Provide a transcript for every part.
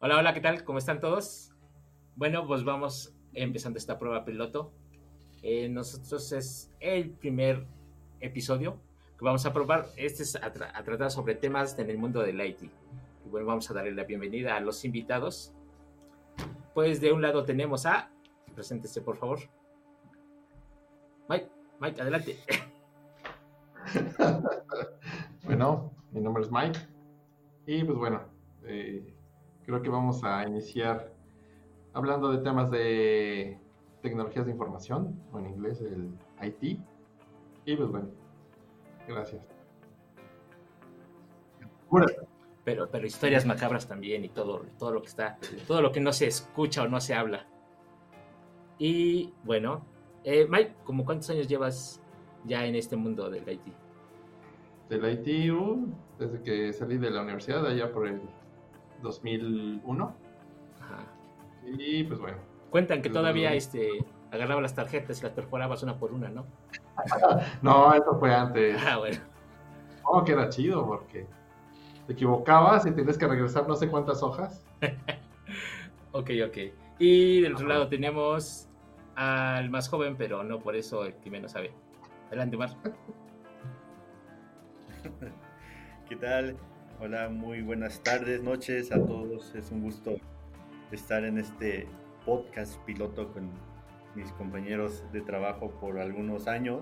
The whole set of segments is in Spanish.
Hola, hola, ¿qué tal? ¿Cómo están todos? Bueno, pues vamos empezando esta prueba piloto. Eh, nosotros es el primer episodio que vamos a probar. Este es a, tratar sobre temas en el mundo del IT. Y bueno, vamos a darle la bienvenida a los invitados. Pues de un lado tenemos a... Preséntese, por favor. Mike, Mike, adelante. bueno, mi nombre es Mike. Y pues bueno, eh, creo que vamos a iniciar hablando de temas de tecnologías de información, o en inglés el IT. Y pues bueno, gracias. Pero, pero historias macabras también y todo, todo lo que está, todo lo que no se escucha o no se habla. Y bueno, eh, Mike, ¿cómo cuántos años llevas ya en este mundo del IT? Del IT, uh, desde que salí de la universidad, allá por el 2001. Ajá. Y pues bueno. Cuentan que todavía este, agarraba las tarjetas y las perforabas una por una, ¿no? no, eso fue antes. Ah, bueno. Oh, que era chido porque te equivocabas y tienes que regresar no sé cuántas hojas. ok, ok. Y del otro lado tenemos al más joven, pero no por eso el que menos sabe. Adelante, Mar. ¿Qué tal? Hola, muy buenas tardes, noches a todos. Es un gusto estar en este podcast piloto con mis compañeros de trabajo por algunos años.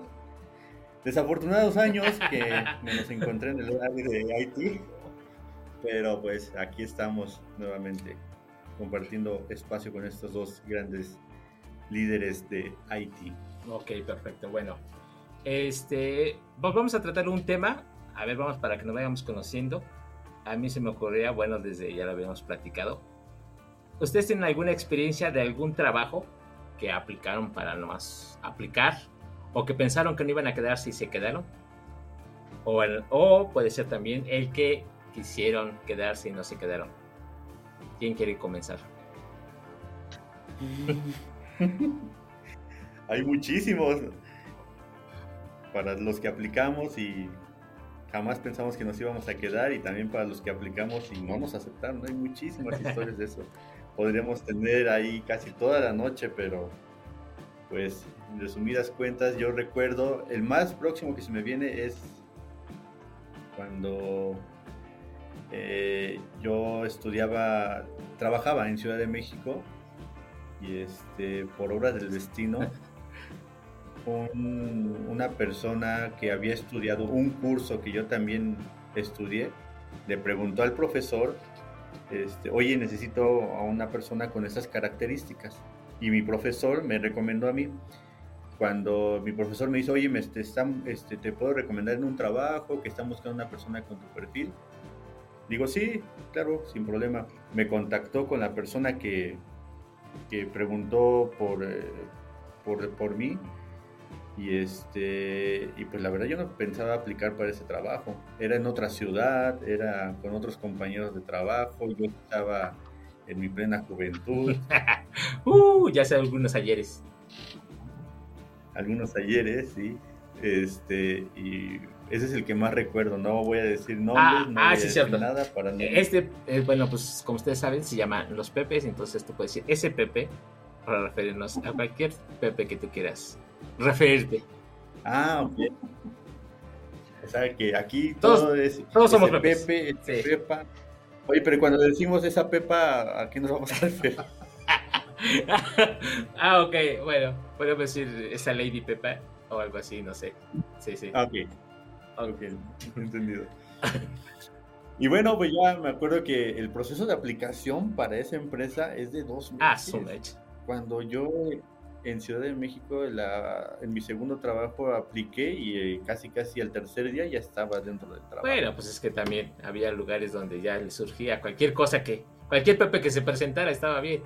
Desafortunados años que me los encontré en el área de IT, pero pues aquí estamos nuevamente compartiendo espacio con estos dos grandes líderes de IT. Ok, perfecto. Bueno, este, vamos a tratar un tema. A ver, vamos para que nos vayamos conociendo a mí se me ocurría, bueno, desde ya lo habíamos platicado. ¿Ustedes tienen alguna experiencia de algún trabajo que aplicaron para nomás aplicar? ¿O que pensaron que no iban a quedarse y se quedaron? O, o puede ser también el que quisieron quedarse y no se quedaron. ¿Quién quiere comenzar? Hay muchísimos para los que aplicamos y jamás pensamos que nos íbamos a quedar y también para los que aplicamos y no nos aceptaron. Hay muchísimas historias de eso. Podríamos tener ahí casi toda la noche, pero pues en resumidas cuentas yo recuerdo, el más próximo que se me viene es cuando eh, yo estudiaba, trabajaba en Ciudad de México y este, por obra del destino una persona que había estudiado un curso que yo también estudié, le preguntó al profesor, este, oye, necesito a una persona con esas características. Y mi profesor me recomendó a mí. Cuando mi profesor me dice, oye, me, este, este, te puedo recomendar en un trabajo, que están buscando una persona con tu perfil. Digo, sí, claro, sin problema. Me contactó con la persona que, que preguntó por, eh, por, por mí y este y pues la verdad yo no pensaba aplicar para ese trabajo. Era en otra ciudad, era con otros compañeros de trabajo, yo estaba en mi plena juventud. uh, ya sé algunos ayeres. Algunos ayeres, sí. Este, y ese es el que más recuerdo, no voy a decir nombres, ah, no ah, voy a decir nada para Este, eh, bueno, pues como ustedes saben, se llama Los Pepes, entonces tú puedes decir ese Pepe para referirnos a cualquier Pepe que tú quieras referirte. Ah, ok. O sea que aquí todos, es, todos somos Pepe, Pepa. Oye, pero cuando decimos esa Pepa, ¿a qué nos vamos a referir? ah, ok, bueno, podemos decir esa Lady Pepa o algo así, no sé. Sí, sí. Ok, ok, entendido. Y bueno, pues ya me acuerdo que el proceso de aplicación para esa empresa es de dos ah, meses. Ah, so Cuando yo en Ciudad de México, en mi segundo trabajo apliqué y eh, casi casi al tercer día ya estaba dentro del trabajo. Bueno, pues es que también había lugares donde ya le surgía cualquier cosa que, cualquier Pepe que se presentara estaba bien.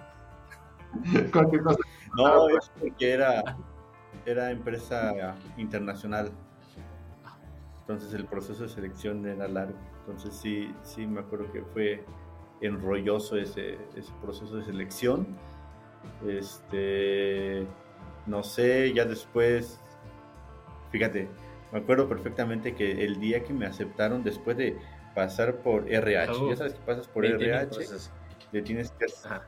cualquier cosa. No, es porque era, era empresa internacional. Entonces el proceso de selección era largo. Entonces sí, sí me acuerdo que fue enrolloso ese, ese proceso de selección este, no sé, ya después, fíjate, me acuerdo perfectamente que el día que me aceptaron después de pasar por RH, ya sabes que pasas por RH, le tienes que hacer,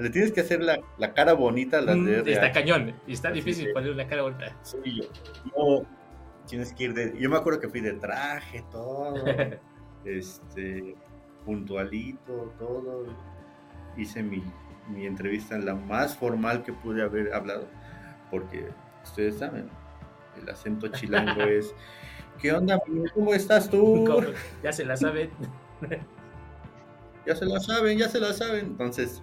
le tienes que hacer la, la cara bonita a las de mm, Está cañón, y está difícil poner una cara bonita. Sí, yo, tienes que ir de, yo me acuerdo que fui de traje, todo, este, puntualito, todo, hice mi, mi entrevista la más formal que pude haber hablado, porque ustedes saben, el acento chilango es, ¿qué onda? ¿Cómo estás tú? Ya se la saben. ya se la saben, ya se la saben. Entonces,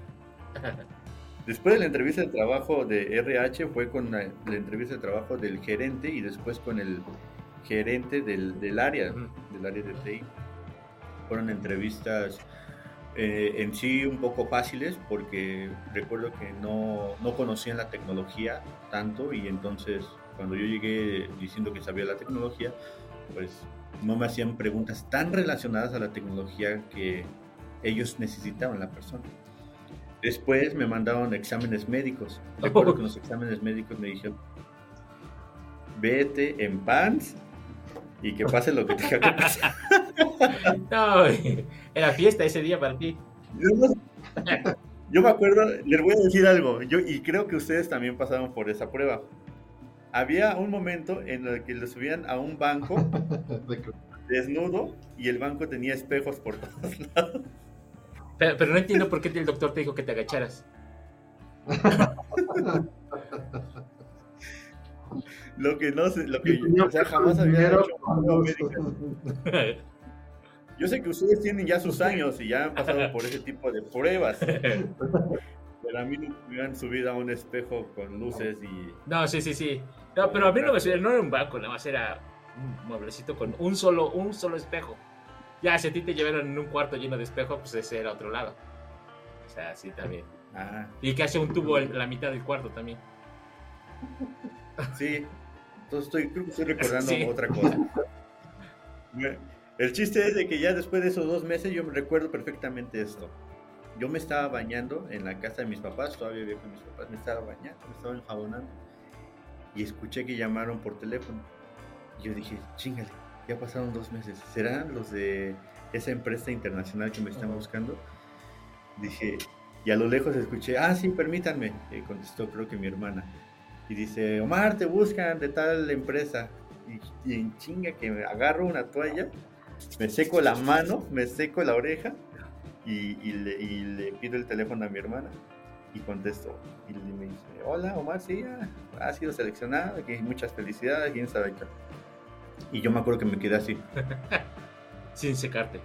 después de la entrevista de trabajo de RH fue con la, entrevista de trabajo del gerente y después con el gerente del, del área, del área de TI. Fueron entrevistas eh, en sí un poco fáciles porque recuerdo que no, no conocían la tecnología tanto y entonces cuando yo llegué diciendo que sabía la tecnología, pues no me hacían preguntas tan relacionadas a la tecnología que ellos necesitaban la persona. Después me mandaron exámenes médicos. Recuerdo que en los exámenes médicos me dijeron, vete en pants y que pase lo que tenga que pasar. No, era fiesta ese día para ti. Yo, me acuerdo, les voy a decir algo, yo, y creo que ustedes también pasaron por esa prueba. Había un momento en el que lo subían a un banco desnudo y el banco tenía espejos por todos lados. Pero, no entiendo por qué el doctor te dijo que te agacharas. lo que no sé, lo que o sea, jamás había hecho Yo sé que ustedes tienen ya sus años y ya han pasado por ese tipo de pruebas. Pero a mí me han subido a un espejo con luces y. No, sí, sí, sí. No, pero a mí no me subieron, no era un banco, nada más era un mueblecito con un solo, un solo espejo. Ya, si a ti te llevaron en un cuarto lleno de espejo, pues ese era otro lado. O sea, sí, también. Ah. Y que hace un tubo en la mitad del cuarto también. Sí. Entonces estoy, creo que estoy recordando otra cosa. El chiste es de que ya después de esos dos meses yo me recuerdo perfectamente esto. Yo me estaba bañando en la casa de mis papás, todavía vivía con mis papás, me estaba bañando, me estaba enjabonando y escuché que llamaron por teléfono. Y yo dije, chingale, ya pasaron dos meses. ¿Serán los de esa empresa internacional que me están buscando? Dije, y a lo lejos escuché, ah, sí, permítanme. Y contestó, creo que mi hermana. Y dice, Omar, te buscan de tal empresa. Y, en chinga que me agarro una toalla, me seco la mano, me seco la oreja y, le, pido el teléfono a mi hermana. Y contesto. Y me dice, hola, Omar, sí, ha sido seleccionado, aquí muchas felicidades, quién sabe qué. Y yo me acuerdo que me quedé así. Sin secarte.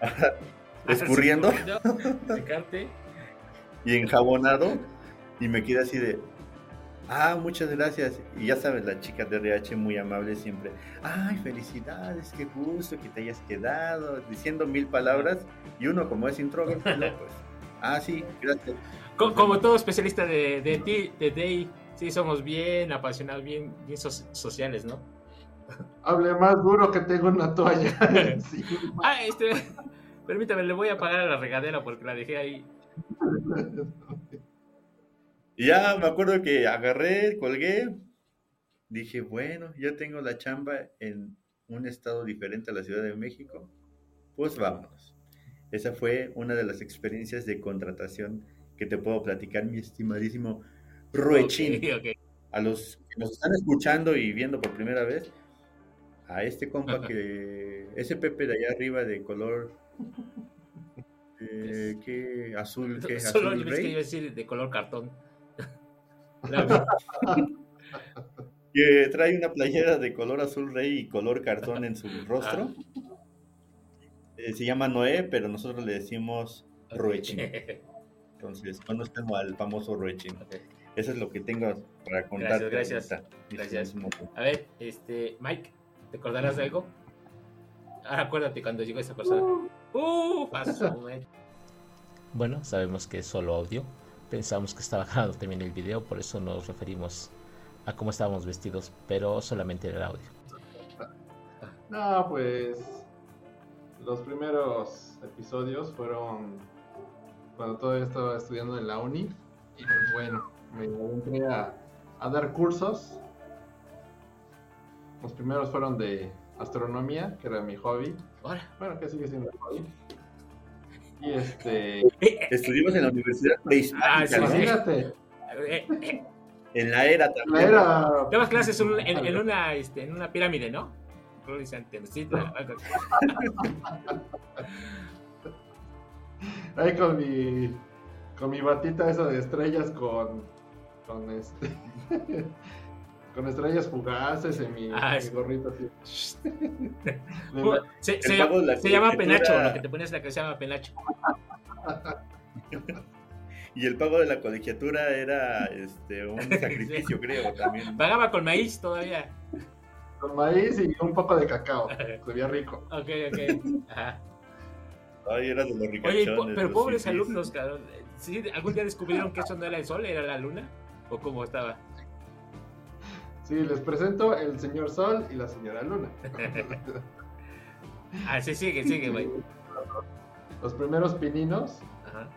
Escurriendo. secarte. Y enjabonado. Y me quedé así de. Ah, muchas gracias. Y ya sabes, la chica de RH muy amable siempre. Ay, felicidades, qué gusto que te hayas quedado. Diciendo mil palabras. Y uno, como es introvertido, pues. Ah, sí, gracias. Como, todo especialista de, de ti, de Day Sí, somos bien apasionados, bien, bien sociales, ¿no? Hable más duro que tengo una toalla. Ah, este, permítame, le voy a pagar a la regadera porque la dejé ahí. Y ya me acuerdo que agarré, colgué, dije, bueno, ya tengo la chamba en un estado diferente a la Ciudad de México, pues vámonos. Esa fue una de las experiencias de contratación que te puedo platicar, mi estimadísimo Ruechín. A los que nos están escuchando y viendo por primera vez, a este compa que. Ese Pepe de allá arriba de color. Eh, ¿Qué? Azul, ¿qué? Solo azul que iba a decir de color cartón. Que trae una playera de color azul rey y color cartón en su rostro. Eh, se llama Noé, pero nosotros le decimos Ruechín. Entonces, cuando estamos al famoso Ruechín. Eso es lo que tengo para contar. Gracias, gracias. A ver, este, Mike, ¿te acordarás de algo? Ah, acuérdate cuando llegó esa persona. Uh, pasó, Bueno, sabemos que es solo audio. Pensamos que estaba grabado también el video, por eso nos referimos a cómo estábamos vestidos, pero solamente el audio. No, pues los primeros episodios fueron cuando todavía estaba estudiando en la uni y pues bueno, me entré a, dar cursos. Los primeros fueron de astronomía, que era mi hobby. Bueno, que sigue siendo mi hobby. Y este. Estuvimos en la universidad prehispánica, Ah, sí, ¿no? sí. Eh, eh, En la era La también. era. Dabas clases en, en- en una, este, en una pirámide, ¿no? Ahí con mi. Con mi batita esa de estrellas con. Con este. con estrellas fugaces en mi, Ah, mi gorrito así. Se, llama- se penacho, lo que te pones la que se llama penacho. Y el pago de la colegiatura era este, un sacrificio, creo, también. Pagaba con maíz todavía. Con maíz y un poco de cacao. Se veía rico. Ok, ok. Ajá. Ay, era de los Oye, ricachones. po- pero pobres alumnos, cabrón. ¿Sí? ¿Algún día descubrieron que eso no era el sol, era la luna? ¿O cómo estaba? Sí, les presento el señor Sol y la señora Luna. Ah, sí, sigue, sigue, güey. Los primeros pininos. Ajá.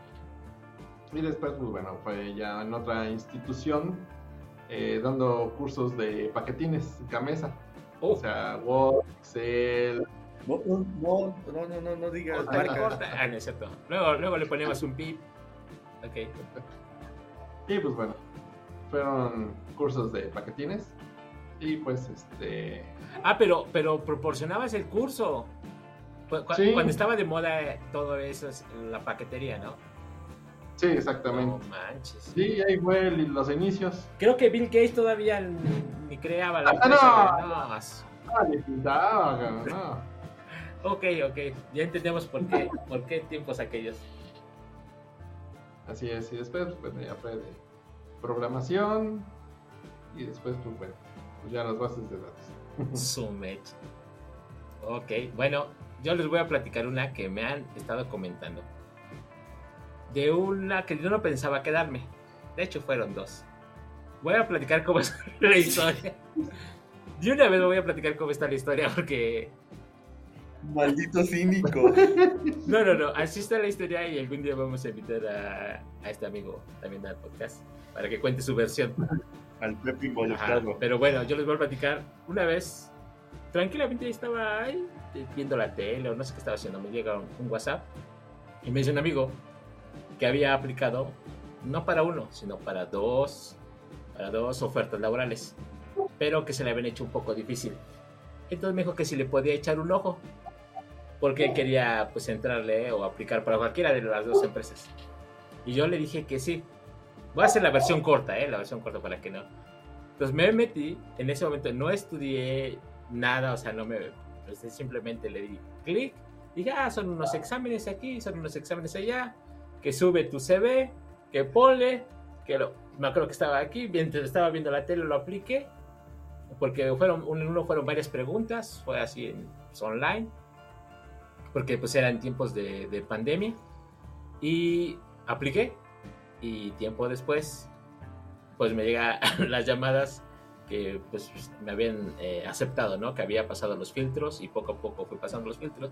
Y después, pues bueno, fue ya en otra institución eh, dando cursos de paquetines, camesa. Oh, O sea, Word, Excel. No, no, no, no, no, digas corta, marcas. corta. Ah, no es cierto. Luego, luego le ponemos un pip. Ok. Y pues bueno, fueron cursos de paquetines. Y pues este. Ah, pero, pero proporcionabas el curso. Cu- cu- Sí. Cuando estaba de moda todo eso, es la paquetería, ¿no? Sí, exactamente. No manches. Sí, ahí fue los inicios. Creo que Bill Gates todavía ni, creaba la Ah, no. Ah, no. Ok, ok. Ya entendemos por qué, por qué tiempos aquellos. Así es. Y después, pues ya fue de programación. Y después, pues bueno, pues ya las bases de datos. Sumet. Ok, bueno, yo les voy a platicar una que me han estado comentando. De una que yo no pensaba quedarme. De hecho, fueron dos. Voy a platicar cómo es la historia. De una vez voy a platicar cómo está la historia porque... Maldito cínico. No, no, no, así está la historia y algún día vamos a invitar a, a este amigo también al podcast para que cuente su versión. Al Pepe involucrado. pero bueno, yo les voy a platicar. Una vez, tranquilamente estaba ahí eh, viendo la tele o no sé qué estaba haciendo. Me llega un, un WhatsApp y me dice un amigo que había aplicado no para uno, sino para dos, para dos ofertas laborales, pero que se le habían hecho un poco difícil. Entonces me dijo que si le podía echar un ojo, porque quería pues entrarle o aplicar para cualquiera de las dos empresas. Y yo le dije que sí. Voy a hacer la versión corta, ¿eh? La versión corta para que no. Entonces me metí, en ese momento no estudié nada, o sea, no me... pues, simplemente le di clic, dije, ah, son unos exámenes aquí, son unos exámenes allá, que sube tu CV, que ponle, que lo... Me acuerdo que estaba aquí, mientras estaba viendo la tele lo apliqué, porque fueron, uno fueron varias preguntas, fue así en, pues, online, porque pues eran tiempos de, de pandemia, y apliqué, y tiempo después pues me llegan las llamadas que pues me habían eh, aceptado, ¿no? Que había pasado los filtros y poco a poco fui pasando los filtros.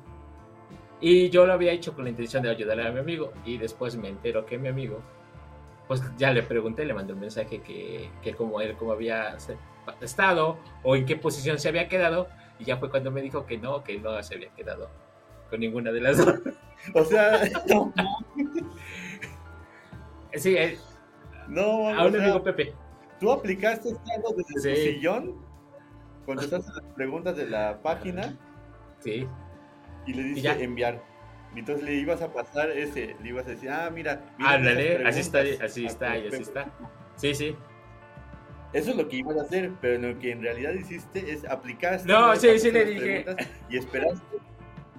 Y yo lo había hecho con la intención de ayudarle a mi amigo y después me entero que mi amigo, pues ya le pregunté, le mandé un mensaje que, que como él, cómo había estado o en qué posición se había quedado y ya fue cuando me dijo que no, que no se había quedado con ninguna de las dos. O sea, no, Sí, eh, no, a o un sea, amigo Pepe. tú aplicaste estando desde Sí. tu sillón, contestaste las preguntas de la página Sí, y le Y enviar. Y Entonces le ibas a pasar ese, le ibas a decir, ah, mira, mira ándale, esas así está, así está, y así Pepe". está. Sí, sí. Eso es lo que ibas a hacer, pero lo que en realidad hiciste es aplicaste. No, sí, sí le dije. Y esperaste,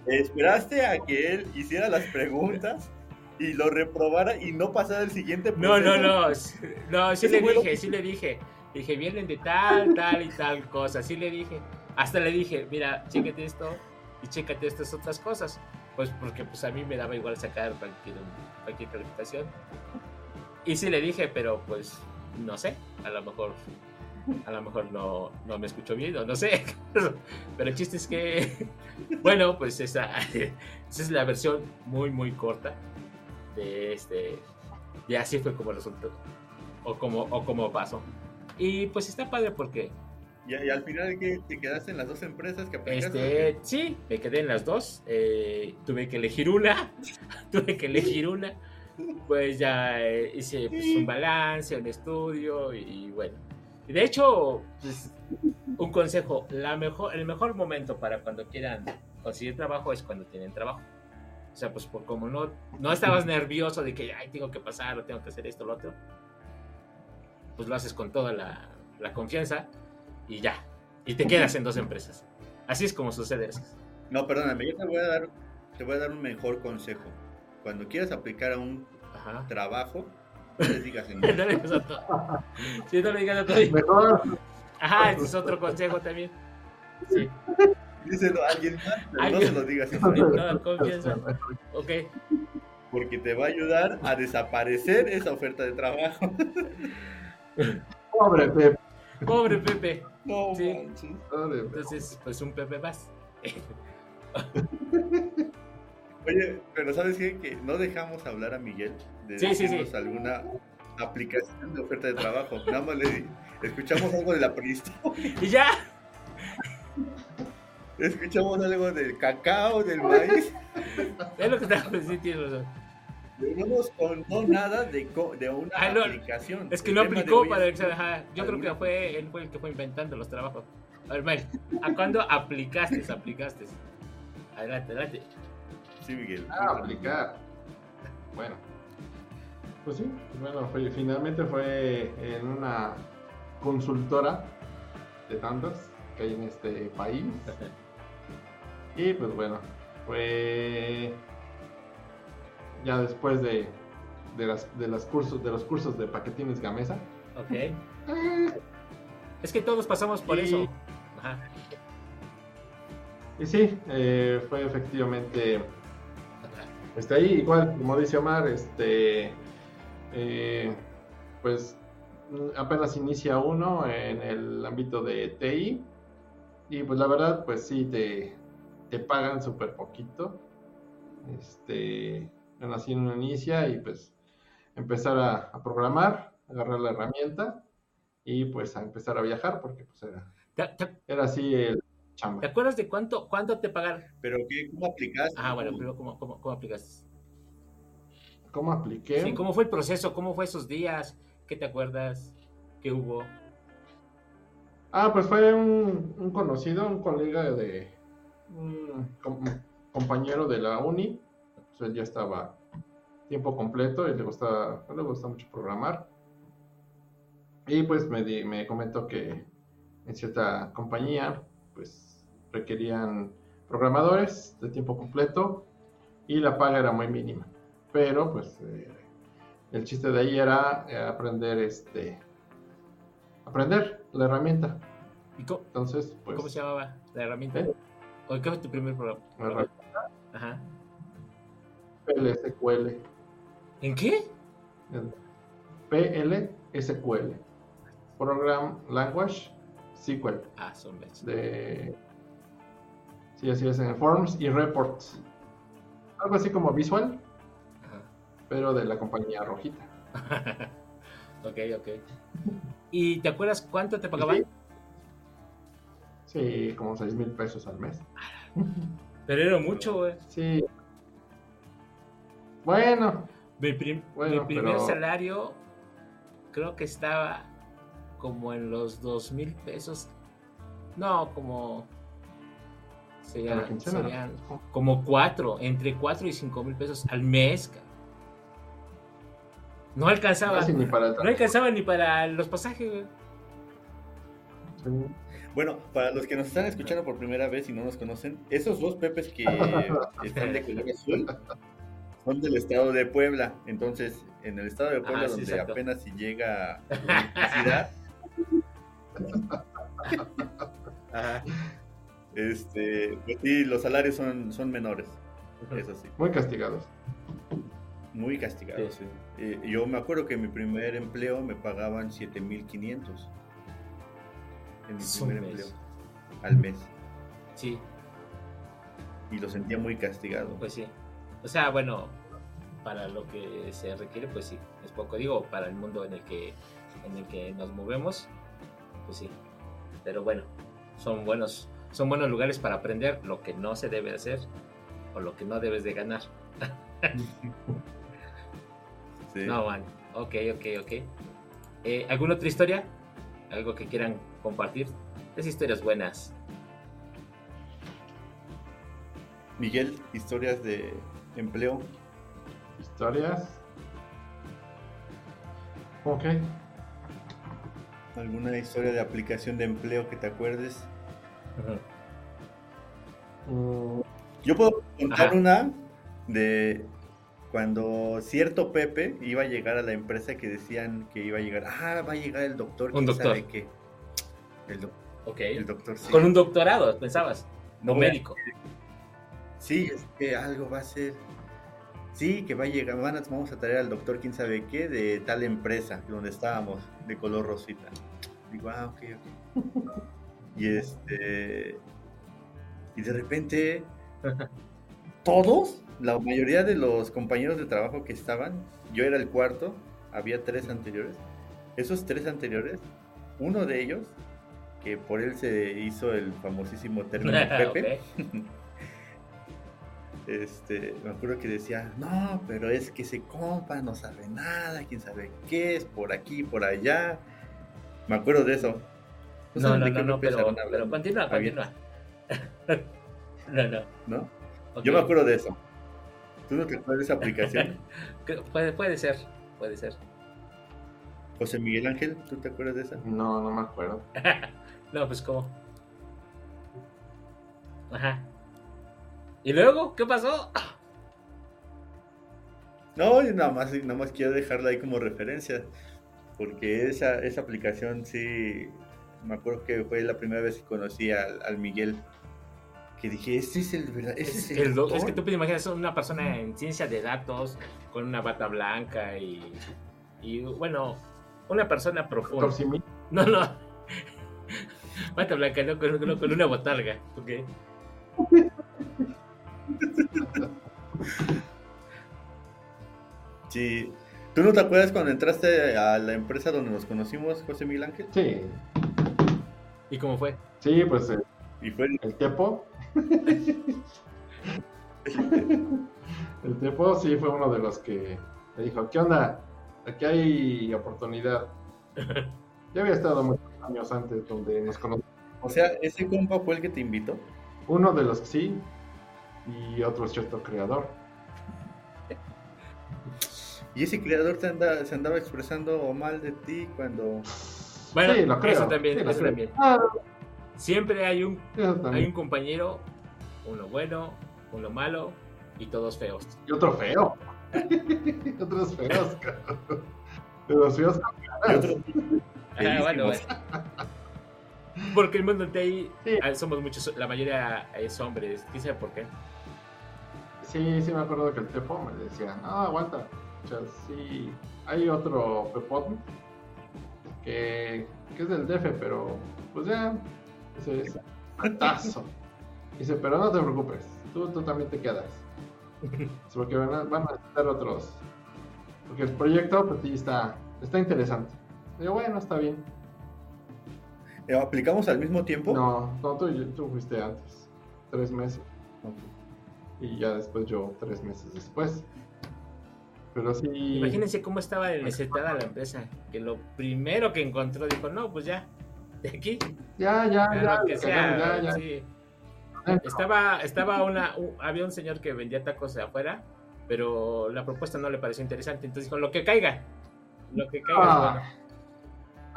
esperaste a que él hiciera las preguntas y lo reprobara y no pasara el siguiente No, no, proceso. no. No, sí le dije, sí le dije. Dije, vienen de tal, tal y tal cosa. Sí le dije. Hasta le dije, mira, chécate esto y chécate estas otras cosas. Pues porque pues a mí me daba igual sacar cualquier, cualquier calificación. Y sí le dije, pero pues no sé, a lo mejor a lo mejor no, no me escuchó bien o no sé. Pero el chiste es que, bueno, pues esa, esa es la versión muy, muy corta de este. Y así fue como resultó. O como, o como pasó. Y pues está padre porque ¿Y, al final ¿qué, te quedaste en las dos empresas que aplicaste? Este, sí, me quedé en las dos. Eh, tuve que elegir una. tuve que elegir una. Pues ya eh, hice pues, un balance, un estudio y, bueno. De hecho, pues, un consejo, la mejor, el mejor momento para cuando quieran conseguir trabajo es cuando tienen trabajo. O sea, pues por como no, no estabas nervioso de que Ay, tengo que pasar o tengo que hacer esto o lo otro, pues lo haces con toda la, la confianza y ya. Y te quedas en dos empresas. Así es como sucede eso. No, perdóname, yo te voy a dar, te voy a dar un mejor consejo. Cuando quieras aplicar a un trabajo, no les digas en no le digas a todo. Sí, no le digas a todo. Mejor. Ajá, ese es otro consejo también. Sí. Díselo a alguien más, pero no se lo digas en toda confianza. Ok. Porque te va a ayudar a desaparecer esa oferta de trabajo. Pobre Pepe. Pobre Pepe. No, sí. Entonces, pues un Pepe más. Oye, pero ¿sabes qué? Que no dejamos hablar a Miguel de sí, sí, sí. alguna aplicación de oferta de trabajo. Nada más le escuchamos algo de la prehistoria. Y ya. Escuchamos algo del cacao, del maíz. Es lo que estaba diciendo. No nos contó nada de, de una ah, aplicación. Es que no aplicó para Yo creo que fue él fue el que fue inventando los trabajos. A ver, Mike, ¿a cuándo aplicaste? Aplicaste. Adelante, adelante. Sí, Miguel. Ah, aplicar. Bueno. Pues sí, bueno, finalmente fue en una consultora de tantas que hay en este país. y pues bueno, fue ya después de, de, las, de, los cursos, de los cursos de paquetines Gamesa. Ok. Eh. es que todos pasamos por eso. Ajá. Y sí, eh, fue efectivamente está ahí, igual, como dice Omar, este, eh, pues apenas inicia uno en el ámbito de TI y pues la verdad, pues sí, te, te pagan súper poquito. Este, así uno inicia y pues empezar a, programar, agarrar la herramienta y pues a empezar a viajar porque pues era, era así el chamba. ¿Te acuerdas de cuánto, cuánto te pagaron? ¿Pero qué, cómo aplicaste? Ah, bueno, pero ¿cómo, cómo, cómo aplicaste? ¿Cómo apliqué? Sí, ¿cómo fue el proceso? ¿Cómo fue esos días? ¿Qué te acuerdas? ¿Qué hubo? Ah, pues fue un, conocido, un colega de un compañero de la uni. Pues él ya estaba tiempo completo y le gusta, le gusta mucho programar. Y pues me, me comentó que en cierta compañía pues requerían programadores de tiempo completo y la paga era muy mínima. Pero pues eh, el chiste de ahí era eh, aprender este aprender la herramienta. ¿Y cómo, Entonces, pues, ¿Cómo se llamaba la herramienta? ¿Eh? ¿O qué fue tu primer programa? La herramienta. Ajá. PLSQL. ¿En qué? PLSQL. Program Language SQL. Ah, son De... Sí, así es, en Forms y Reports. Algo así como visual, pero de la compañía rojita. ok, ok. ¿Y te acuerdas cuánto te pagaban? Sí, como 6 mil pesos al mes. Pero era mucho, güey. Sí. Bueno. Mi, primer salario creo que estaba como en los 2 mil pesos. No, como... Serían, serían como 4, entre 4 y 5 mil pesos al mes. No alcanzaba. no alcanzaba ni para los pasajes, Bueno, para los que nos están escuchando por primera vez y no nos conocen, esos dos Pepes que están de color azul son del estado de Puebla. Entonces, en el estado de Puebla, ah, donde apenas si llega la Este, pues sí, los salarios son, son menores. Eso sí. Muy castigados. Muy castigados, sí. Eh, yo me acuerdo que en mi primer empleo me pagaban 7500 en mi primer empleo al mes. Sí. Y lo sentía muy castigado. Pues sí. O sea, bueno, para lo que se requiere, pues sí, es poco. Digo, para el mundo en el que, en el que nos movemos, pues sí. pero bueno, son buenos, son buenos lugares para aprender lo que no se debe hacer o lo que no debes de ganar. Sí. No, man. Ok, ok, ok. Eh, ¿Alguna otra historia? ¿Algo que quieran compartir? Es historias buenas. Miguel, historias de empleo. Historias. Ok. ¿Alguna historia de aplicación de empleo que te acuerdes? Mm, Yo puedo contar Ajá. una de cuando cierto Pepe iba a llegar a la empresa que decían que iba a llegar. Ah, va a llegar el doctor. Un ¿quién doctor. sabe qué? El, doc- Ok. el doctor, sí. Con un doctorado, pensabas. No, No médico. Sí, es que algo va a ser. Sí, que va a llegar, van a, vamos a traer al doctor quién sabe qué de tal empresa donde estábamos, de color rosita. Digo, ah, ok, ok. Y este. Y de repente, todos, la mayoría de los compañeros de trabajo que estaban, yo era el cuarto, había tres anteriores. Esos tres anteriores, uno de ellos, que por él se hizo el famosísimo término Pepe. Ok. Este, me acuerdo que decía, no, pero es que ese compa no sabe nada, quién sabe qué es, por aquí, por allá. Me acuerdo de eso. No, no, de no, no, pero, pero continúa, continúa. no, no. ¿no? Yo me acuerdo de eso. ¿Tú no te acuerdas de esa aplicación? Puede, puede ser, puede ser. José Miguel Ángel, ¿tú te acuerdas de esa? no, no me acuerdo. no, pues cómo. Ajá. ¿Y luego? ¿Qué pasó? No, yo nada más, nada más quiero dejarla ahí como referencia. Porque esa, esa aplicación sí, me acuerdo que fue la primera vez que conocí al, al Miguel. Que dije, ese es el verdad, ese Es, es el, es doctor?". que tú te imaginas una persona en ciencia de datos con una bata blanca y, y bueno, una persona profunda. Doctor Simi. No, no. Bata blanca, no con, no con una botarga. ¿ok? Sí. ¿Tú no te acuerdas cuando entraste a la empresa donde nos conocimos, José Miguel Ángel? Sí, ¿Y cómo fue? sí, pues eh, Y fue el Tepo. el Tepo sí fue uno de los que me dijo, ¿qué onda? Aquí hay oportunidad. Ya había estado muchos años antes donde nos conocimos. O sea, ese compa fue el que te invitó. Uno de los que sí y otro cierto creador. Y ese creador te anda, se andaba expresando mal de ti cuando... Bueno, sí, lo creo. eso también, sí, lo eso creo. también. Ah, Siempre hay un, hay un compañero, uno bueno, uno malo y todos feos. Y otro feo. Otros feos, cabrón. De los feos. y otros Ah, bueno, feísimos. Porque el mundo de ahí Sí. ah, somos muchos, la mayoría es hombres. ¿Quién sabe por qué? Sí, sí me acuerdo que el Tepo me decía, no, aguanta. O sea, sí, hay otro Pepón que, que es del DF, pero pues ya, ese es tazo. Dice, pero no te preocupes, tú, tú también te quedas. Porque van a, van a necesitar otros. Porque el proyecto, pues sí, está, está interesante. Digo, bueno, está bien. Eh, ¿Aplicamos al mismo tiempo? No, no tú, tú fuiste antes, tres meses. Y ya después yo, tres meses después. Pero sí. Imagínense cómo estaba de necesitada la empresa. Que lo primero que encontró dijo, no, pues ya, de aquí, Ya, ya, ya. que ya, sea. ya, ya. sí. Estaba, estaba una, un- había un señor que vendía tacos de afuera, pero la propuesta no le pareció interesante. Entonces dijo, lo que caiga. Lo que caiga es bueno. Ah,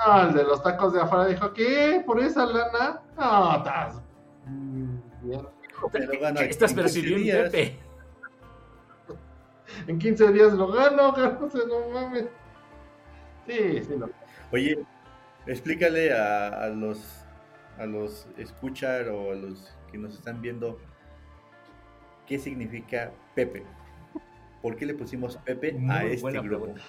Ah, el de los tacos de afuera dijo, ¿qué? ¿Por esa lana? Estás. Pero gana Estás pero 15 si bien días. Pepe. En 15 días lo gano, gano, se no mames. Sí, sí, lo Oye, explícale a, a los a los escuchar o a los que nos están viendo qué significa Pepe. ¿Por qué le pusimos Pepe Muy a este buena grupo? pregunta.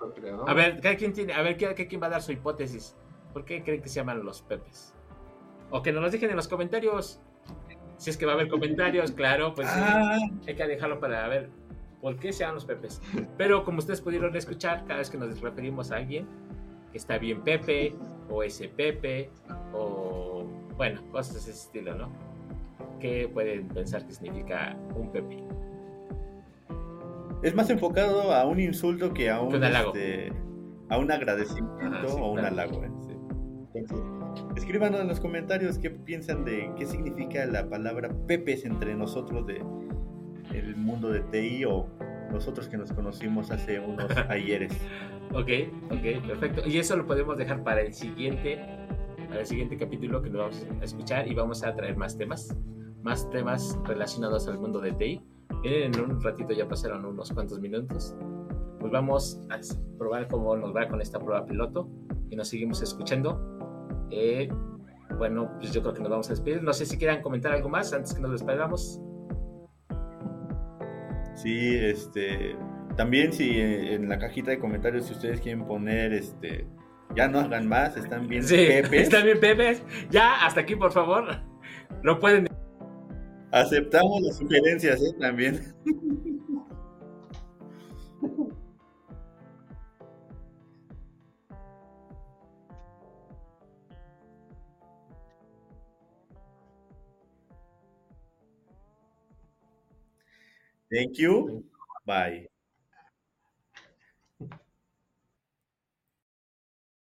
lo creador. A ver, cada quien tiene, a ver, cada, cada quien va a dar su hipótesis. ¿Por qué creen que se llaman los Pepes? O que nos los dejen en los comentarios. Si es que va a haber comentarios, claro, pues sí. Ah, hay que dejarlo para ver por qué se llaman los Pepes. Pero como ustedes pudieron escuchar, cada vez que nos referimos a alguien, que está bien Pepe, o ese Pepe, o bueno, cosas de ese estilo, ¿no? ¿Qué pueden pensar que significa un Pepe? Es más enfocado a un insulto que a un, un. Este, a un agradecimiento Ajá, sí, o un claro. halago. ¿eh? Sí. Entonces, escríbanos en los comentarios qué piensan de qué significa la palabra pepes entre nosotros de el mundo de TI o nosotros que nos conocimos hace unos ayeres. Ok, ok, perfecto. Y eso lo podemos dejar para el siguiente, para el siguiente capítulo que nos vamos a escuchar y vamos a traer más temas, más temas relacionados al mundo de TI. Miren, en un ratito ya pasaron unos cuantos minutos. Pues vamos a probar cómo nos va con esta prueba piloto y nos seguimos escuchando. Eh, bueno, pues yo creo que nos vamos a despedir. No sé si quieran comentar algo más antes que nos despedamos. Sí, este. También si eh, en la cajita de comentarios si ustedes quieren poner este. Ya no hagan más, están bien Sí, pepes. están bien, Pepes. Ya, hasta aquí, por favor. No pueden Aceptamos las sugerencias, ¿eh? También. Thank you. Bye.